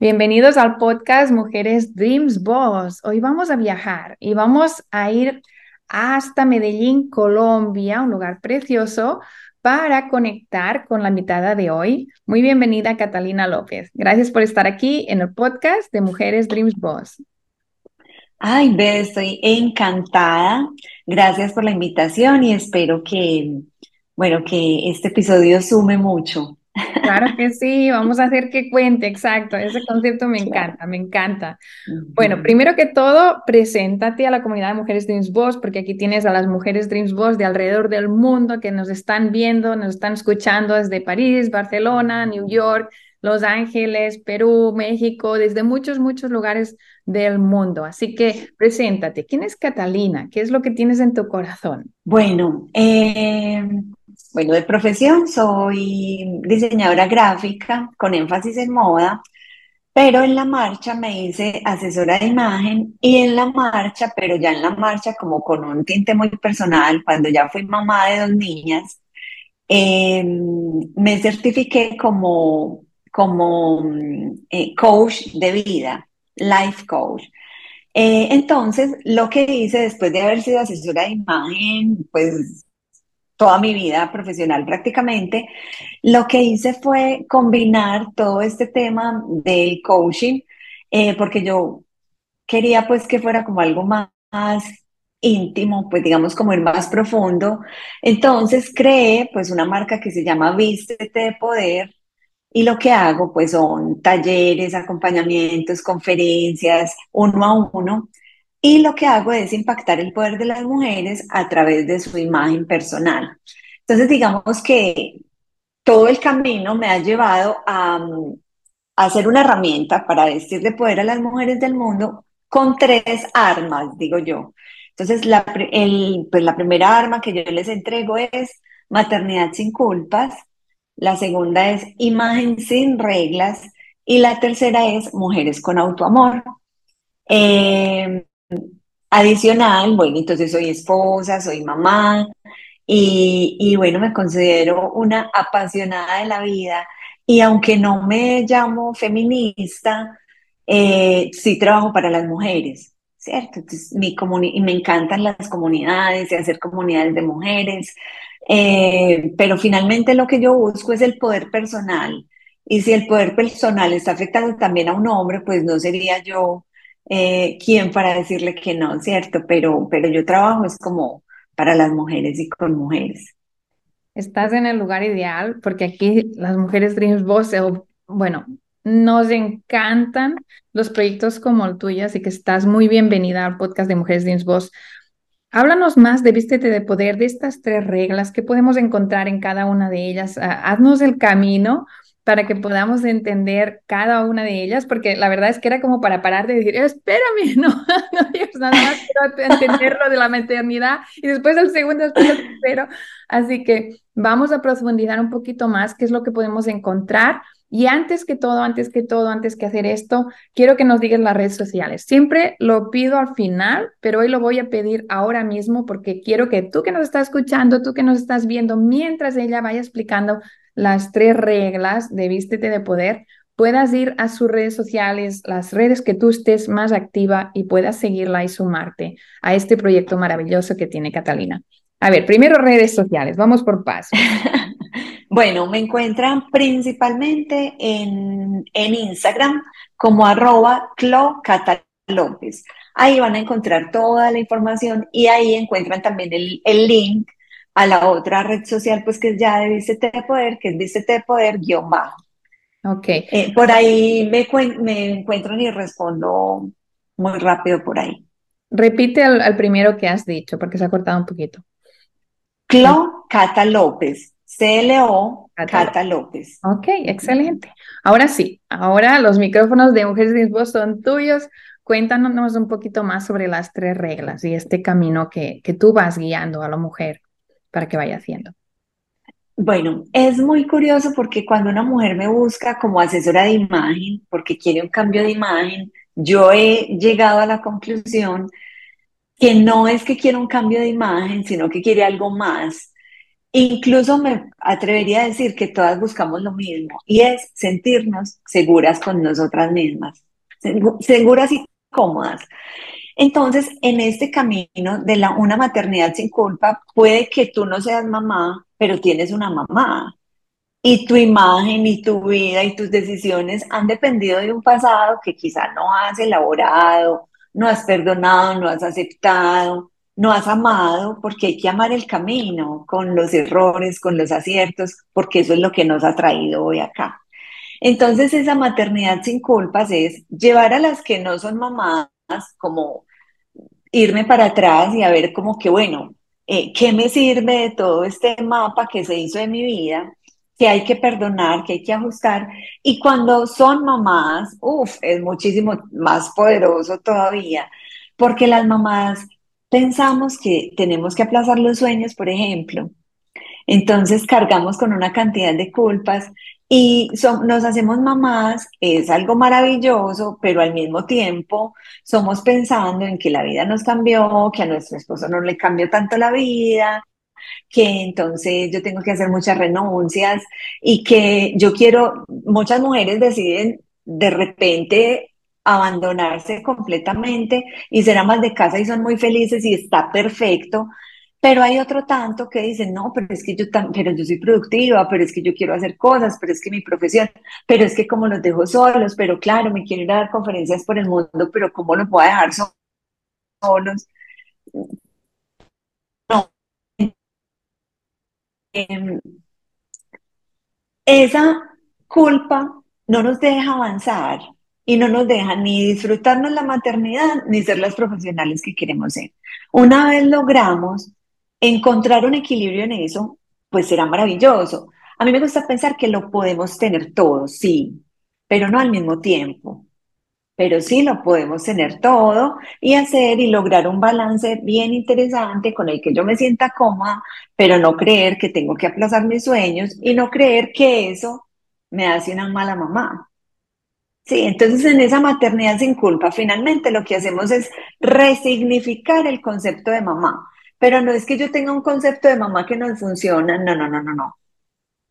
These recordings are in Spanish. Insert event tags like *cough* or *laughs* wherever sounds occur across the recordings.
Bienvenidos al podcast Mujeres Dreams Boss. Hoy vamos a viajar y vamos a ir hasta Medellín, Colombia, un lugar precioso para conectar con la invitada de hoy. Muy bienvenida, Catalina López. Gracias por estar aquí en el podcast de Mujeres Dreams Boss. Ay, Beth, estoy encantada. Gracias por la invitación y espero que, bueno, que este episodio sume mucho. Claro que sí, vamos a hacer que cuente, exacto. Ese concepto me encanta, me encanta. Bueno, primero que todo, preséntate a la comunidad de Mujeres Dreams Boss, porque aquí tienes a las mujeres Dreams Boss de alrededor del mundo que nos están viendo, nos están escuchando desde París, Barcelona, New York, Los Ángeles, Perú, México, desde muchos, muchos lugares del mundo. Así que preséntate. ¿Quién es Catalina? ¿Qué es lo que tienes en tu corazón? Bueno, eh, bueno, de profesión soy diseñadora gráfica con énfasis en moda, pero en la marcha me hice asesora de imagen y en la marcha, pero ya en la marcha como con un tinte muy personal, cuando ya fui mamá de dos niñas, em, me certifiqué como, como eh, coach de vida, life coach. Eh, entonces, lo que hice después de haber sido asesora de imagen, pues toda mi vida profesional prácticamente, lo que hice fue combinar todo este tema del coaching, eh, porque yo quería pues que fuera como algo más, íntimo, pues digamos como ir más profundo. Entonces creé pues una marca que se llama Vístete de Poder y lo que hago pues son talleres, acompañamientos, conferencias, uno a uno y lo que hago es impactar el poder de las mujeres a través de su imagen personal. Entonces, digamos que todo el camino me ha llevado a, hacer una herramienta para vestir de poder a las mujeres del mundo con tres armas, digo yo. Entonces, la, pues la primera arma que yo les entrego es maternidad sin culpas, la segunda es imagen sin reglas y la tercera es mujeres con autoamor. Eh, Adicional, bueno, entonces soy esposa, soy mamá y, bueno, me considero una apasionada de la vida y aunque no me llamo feminista, eh, sí trabajo para las mujeres, ¿cierto? Mi y me encantan las comunidades y hacer comunidades de mujeres, eh, pero finalmente lo que yo busco es el poder personal. Y si el poder personal está afectando también a un hombre, pues no sería yo eh, quién para decirle que no, ¿cierto? Pero, pero yo trabajo es como para las mujeres y con mujeres. Estás en el lugar ideal porque aquí las mujeres Dreams Boss, bueno, nos encantan los proyectos como el tuyo, así que estás muy bienvenida al podcast de Mujeres Dreams Boss. Háblanos más de Vístete de Poder, de estas tres reglas, que podemos encontrar en cada una de ellas. Ah, haznos el camino para que podamos entender cada una de ellas, porque la verdad es que era como para parar de decir, espérame, *laughs* no, no nada más quiero entender lo de la maternidad y después el segundo, después el tercero. Así que vamos a profundizar un poquito más qué es lo que podemos encontrar. Y antes que todo, antes que todo, antes que hacer esto, quiero que nos digas las redes sociales. Siempre lo pido al final, pero hoy lo voy a pedir ahora mismo porque quiero que tú que nos estás escuchando, tú que nos estás viendo, mientras ella vaya explicando las tres reglas de Vístete de Poder, puedas ir a sus redes sociales, las redes que tú estés más activa y puedas seguirla y sumarte a este proyecto maravilloso que tiene Catalina. A ver, primero redes sociales, vamos por paso. *laughs* bueno, me encuentran principalmente en, en Instagram como arroba López. Ahí van a encontrar toda la información y ahí encuentran también el, el link a la otra red social, pues que es ya de Vístete de Poder, que es Vístete de Poder guion bajo. Ok. Eh, por ahí me, me encuentro y respondo muy rápido por ahí. Repite al, primero que has dicho, porque se ha cortado un poquito. Clo Cata López. CLO Cata, López. Ok, excelente. Ahora sí, ahora los micrófonos de Mujeres de son tuyos. Cuéntanos un poquito más sobre las tres reglas y este camino que, que tú vas guiando a la mujer para que vaya haciendo. Bueno, es muy curioso porque cuando una mujer me busca como asesora de imagen, porque quiere un cambio de imagen, yo he llegado a la conclusión que no es que quiera un cambio de imagen, sino que quiere algo más. Incluso me atrevería a decir que todas buscamos lo mismo y es sentirnos seguras con nosotras mismas, seguras y cómodas. Entonces, en este camino de la, una maternidad sin culpa, puede que tú no seas mamá, pero tienes una mamá. Y tu imagen y tu vida y tus decisiones han dependido de un pasado que quizá no has elaborado, no has perdonado, no has aceptado, no has amado, porque hay que amar el camino con los errores, con los aciertos, porque eso es lo que nos ha traído hoy acá. Entonces esa maternidad sin culpas es llevar a las que no son mamás como irme para atrás y a ver como que, bueno, eh, ¿qué me sirve de todo este mapa que se hizo de mi vida? que hay que perdonar, que hay que ajustar. Y cuando son mamás, uff, es muchísimo más poderoso todavía, porque las mamás pensamos que tenemos que aplazar los sueños, por ejemplo. Entonces cargamos con una cantidad de culpas y nos hacemos mamás, es algo maravilloso, pero al mismo tiempo somos pensando en que la vida nos cambió, que a nuestro esposo no le cambió tanto la vida, que entonces yo tengo que hacer muchas renuncias y que yo quiero, muchas mujeres deciden de repente abandonarse completamente y ser amas de casa y son muy felices y está perfecto, pero hay otro tanto que dicen, no, pero es que yo, pero yo soy productiva, pero es que yo quiero hacer cosas, pero es que mi profesión, pero es que como los dejo solos, pero claro, me quiero ir a dar conferencias por el mundo, pero ¿cómo los voy a dejar solos? No. Em, esa culpa no nos deja avanzar y no nos deja ni disfrutarnos la maternidad ni ser las profesionales que queremos ser. Una vez logramos encontrar un equilibrio en eso, pues será maravilloso. A mí me gusta pensar que lo podemos tener todo, sí, pero no al mismo tiempo. Pero sí lo podemos tener todo y hacer y lograr un balance bien interesante con el que yo me sienta cómoda, pero no creer que tengo que aplazar mis sueños y no creer que eso me hace una mala mamá. Sí, entonces en esa maternidad sin culpa, finalmente lo que hacemos es resignificar el concepto de mamá. Pero no es que yo tenga un concepto de mamá que no funciona, no, no, no, no, no.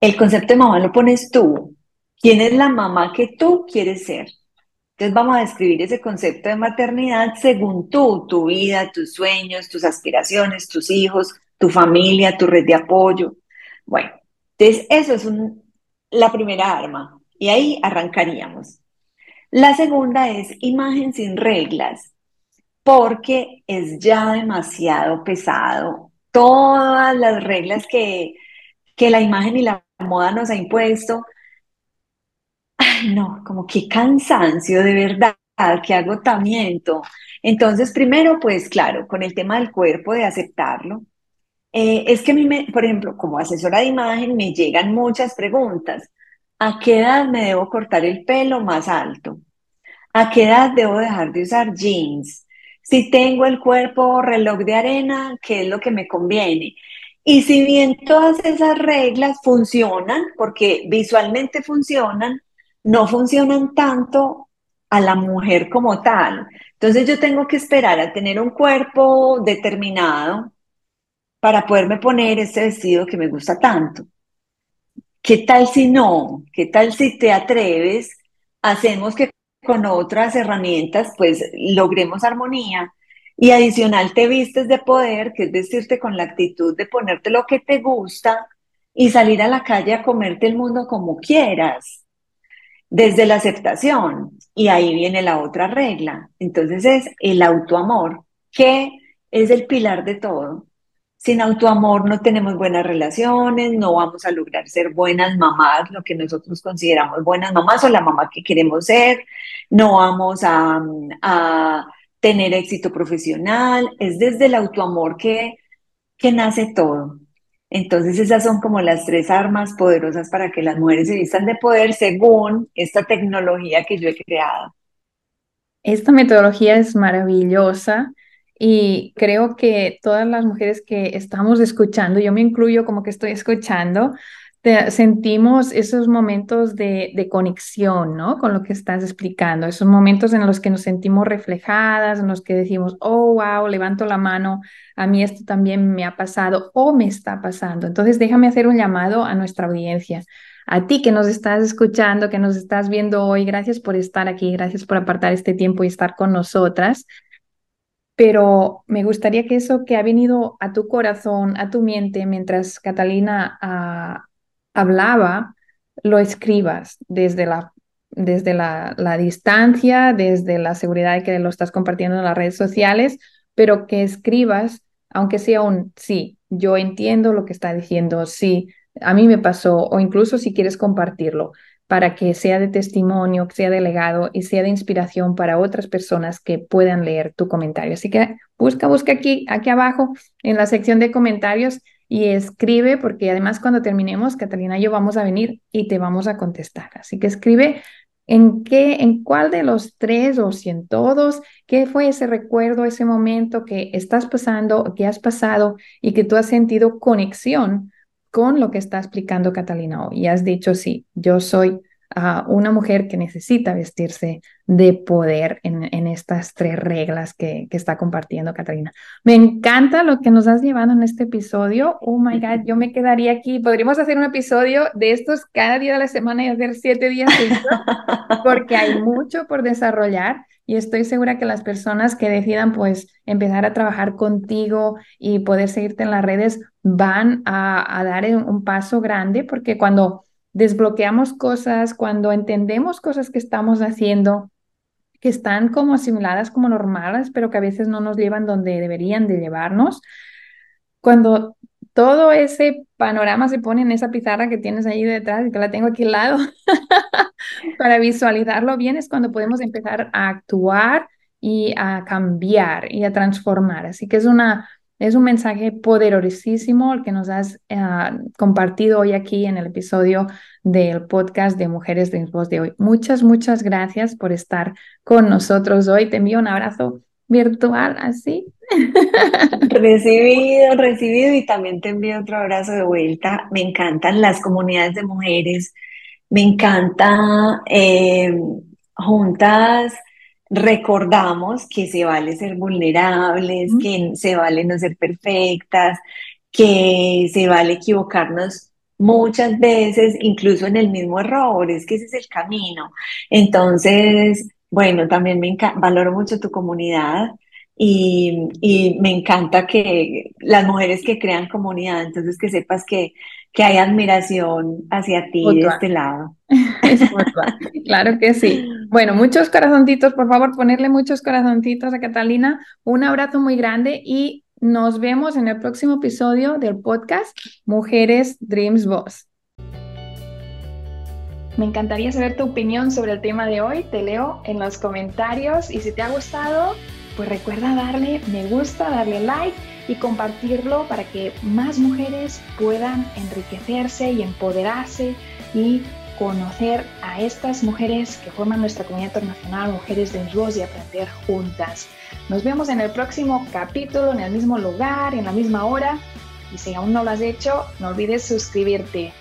El concepto de mamá lo pones tú. ¿Quién es la mamá que tú quieres ser? Entonces vamos a describir ese concepto de maternidad según tú, tu vida, tus sueños, tus aspiraciones, tus hijos, tu familia, tu red de apoyo. Bueno, entonces eso es la primera arma y ahí arrancaríamos. La segunda es imagen sin reglas porque es ya demasiado pesado. Todas las reglas que, que la imagen y la moda nos ha impuesto, ay no, como qué cansancio de verdad, qué agotamiento. Entonces, primero, pues claro, con el tema del cuerpo, de aceptarlo. Eh, es que a mí, me, por ejemplo, como asesora de imagen, me llegan muchas preguntas. ¿A qué edad me debo cortar el pelo más alto? ¿A qué edad debo dejar de usar jeans? si tengo el cuerpo reloj de arena, qué es lo que me conviene. Y si bien todas esas reglas funcionan, porque visualmente funcionan, no funcionan tanto a la mujer como tal. Entonces yo tengo que esperar a tener un cuerpo determinado para poderme poner ese vestido que me gusta tanto. ¿Qué tal si no? ¿Qué tal si te atreves? Hacemos que con otras herramientas, pues logremos armonía. Y adicional te vistes de poder, que es vestirte con la actitud de ponerte lo que te gusta y salir a la calle a comerte el mundo como quieras. desde la aceptación. Y ahí viene la otra regla. Entonces es el autoamor, que es el pilar de todo. Sin autoamor no tenemos buenas relaciones, no vamos a lograr ser buenas mamás, lo que nosotros consideramos buenas mamás o la mamá que queremos ser, no vamos a, tener éxito profesional. Es desde el autoamor que, que nace todo. Entonces esas son como las tres armas poderosas para que las mujeres se vistan de poder según esta tecnología que yo he creado. Esta metodología es maravillosa y creo que todas las mujeres que estamos escuchando, yo me incluyo como que estoy escuchando, sentimos esos momentos de, de, conexión, ¿no? Con lo que estás explicando, esos momentos en los que nos sentimos reflejadas, en los que decimos, oh, wow, levanto la mano, a mí esto también me ha pasado o me está pasando. Entonces, déjame hacer un llamado a nuestra audiencia. A ti que nos estás escuchando, que nos estás viendo hoy, gracias por estar aquí, gracias por apartar este tiempo y estar con nosotras pero me gustaría que eso que ha venido a tu corazón, a tu mente, mientras Catalina ah, hablaba, lo escribas desde la, desde la, la, distancia, desde la seguridad de que lo estás compartiendo en las redes sociales, pero que escribas, aunque sea un sí, yo entiendo lo que está diciendo, sí, a mí me pasó, o incluso si quieres compartirlo, para que sea de testimonio, que sea de legado y sea de inspiración para otras personas que puedan leer tu comentario. Así que busca, busca aquí, aquí abajo en la sección de comentarios y escribe, porque además cuando terminemos, Catalina y yo vamos a venir y te vamos a contestar. Así que escribe en qué, en cuál de los tres o si en todos, qué fue ese recuerdo, ese momento que estás pasando, que has pasado y que tú has sentido conexión con lo que está explicando Catalina hoy. Y has dicho, sí, yo soy una mujer que necesita vestirse de poder en, estas tres reglas que, está compartiendo Catalina. Me encanta lo que nos has llevado en este episodio. Oh my God, yo me quedaría aquí. Podríamos hacer un episodio de estos cada día de la semana y hacer siete días porque hay mucho por desarrollar. Y estoy segura que las personas que decidan pues empezar a trabajar contigo y poder seguirte en las redes van a, a dar un paso grande porque cuando desbloqueamos cosas, cuando entendemos cosas que estamos haciendo, que están como asimiladas como normales, pero que a veces no nos llevan donde deberían de llevarnos. Cuando todo ese panorama se pone en esa pizarra que tienes ahí detrás y que la tengo aquí al lado *laughs* para visualizarlo bien, es cuando podemos empezar a actuar y a cambiar y a transformar. Así que es una es un mensaje poderosísimo el que nos has eh, compartido hoy aquí en el episodio del podcast de Mujeres de Voz de hoy. Muchas, muchas gracias por estar con nosotros hoy. Te envío un abrazo virtual así. *laughs* Recibido, recibido y también te envío otro abrazo de vuelta. Me encantan las comunidades de mujeres, me encanta eh, juntas recordamos que se vale ser vulnerables, que se vale no ser perfectas, que se vale equivocarnos muchas veces, incluso en el mismo error, es que ese es el camino. Entonces, bueno, también me valoro mucho tu comunidad y, y, me encanta que las mujeres que crean comunidad, entonces que sepas que, que hay admiración hacia ti de este lado. *laughs* claro que sí. Bueno, muchos corazoncitos, por favor, ponerle muchos corazoncitos a Catalina. Un abrazo muy grande y nos vemos en el próximo episodio del podcast Mujeres Dreams Boss. Me encantaría saber tu opinión sobre el tema de hoy. Te leo en los comentarios y si te ha gustado, pues recuerda darle me gusta, darle like y compartirlo para que más mujeres puedan enriquecerse y empoderarse y conocer a estas mujeres que forman nuestra comunidad internacional, Mujeres de Voz y aprender juntas. Nos vemos en el próximo capítulo, en el mismo lugar, en la misma hora. Y si aún no lo has hecho, no olvides suscribirte.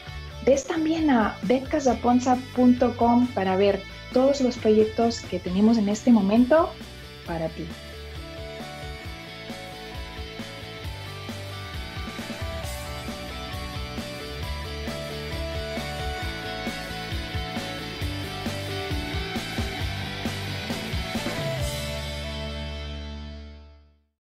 Ves también a betcasaponza.com para ver todos los proyectos que tenemos en este momento para ti.